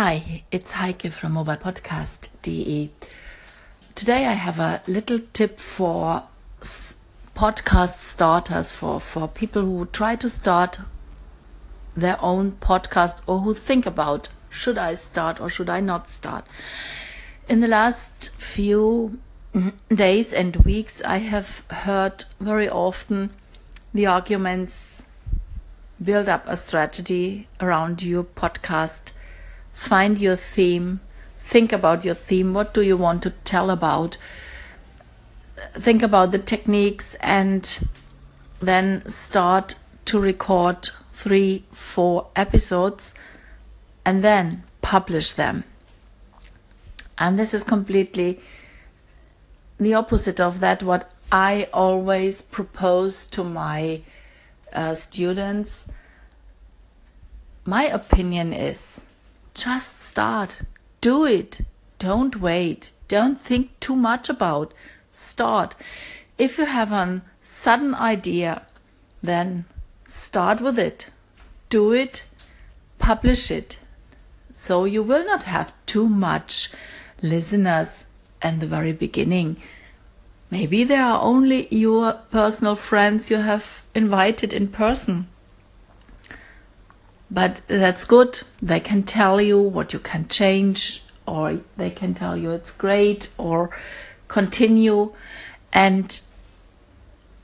Hi, it's Heike from mobilepodcast.de. Today I have a little tip for podcast starters, for, for people who try to start their own podcast or who think about should I start or should I not start. In the last few days and weeks, I have heard very often the arguments build up a strategy around your podcast find your theme, think about your theme. What do you want to tell about? Think about the techniques and then start to record three, four episodes and then publish them. And this is completely the opposite of that, what I always propose to my uh, students. My opinion is just start. Do it. Don't wait. Don't think too much about. Start. If you have a sudden idea, then start with it. Do it. Publish it. So you will not have too much listeners in the very beginning. Maybe there are only your personal friends you have invited in person. But that's good. They can tell you what you can change, or they can tell you it's great, or continue. And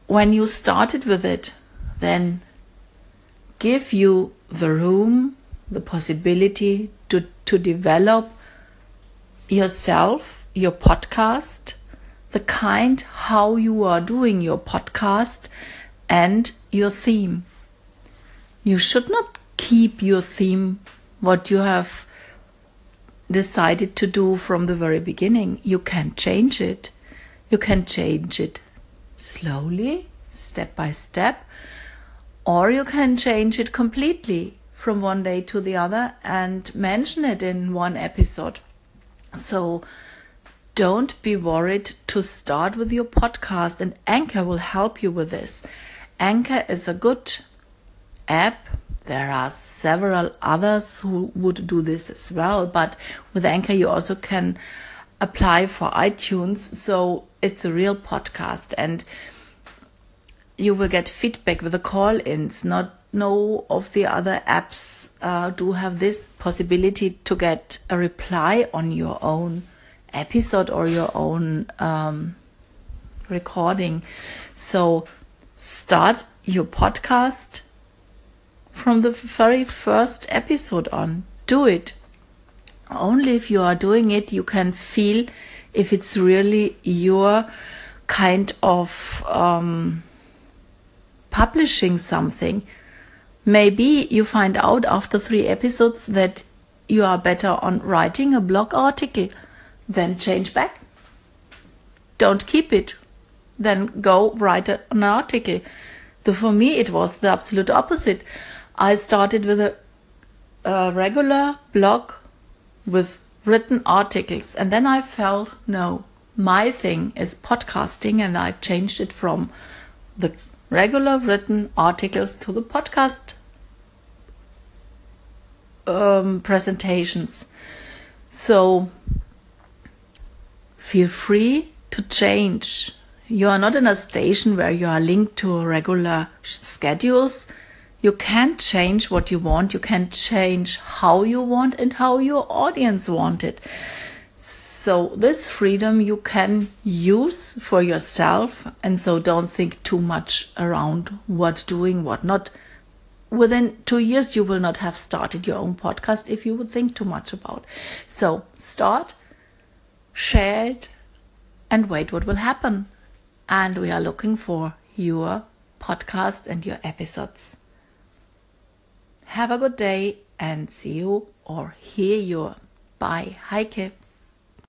when you started with it, then give you the room, the possibility to, to develop yourself, your podcast, the kind how you are doing your podcast, and your theme. You should not keep your theme, what you have decided to do from the very beginning. You can change it. You can change it slowly, step by step, or you can change it completely from one day to the other and mention it in one episode. So don't be worried to start with your podcast, and Anchor will help you with this. Anchor is a good app there are several others who would do this as well, but with Anchor, you also can apply for iTunes. So it's a real podcast, and you will get feedback with the call ins. Not no of the other apps uh, do have this possibility to get a reply on your own episode or your own um, recording. So start your podcast from the very first episode on. Do it. Only if you are doing it, you can feel if it's really your kind of um, publishing something. Maybe you find out after three episodes that you are better on writing a blog article. Then change back. Don't keep it. Then go write an article. So for me, it was the absolute opposite. I started with a, a regular blog with written articles, and then I felt no, my thing is podcasting, and I changed it from the regular written articles to the podcast um, presentations. So feel free to change. You are not in a station where you are linked to regular schedules you can change what you want, you can change how you want and how your audience want it. So, this freedom you can use for yourself, and so don't think too much around what doing, what not. Within two years, you will not have started your own podcast if you would think too much about. So, start, share it, and wait what will happen. And we are looking for your podcast and your episodes. Have a good day and see you or hear you. Bye. Heike.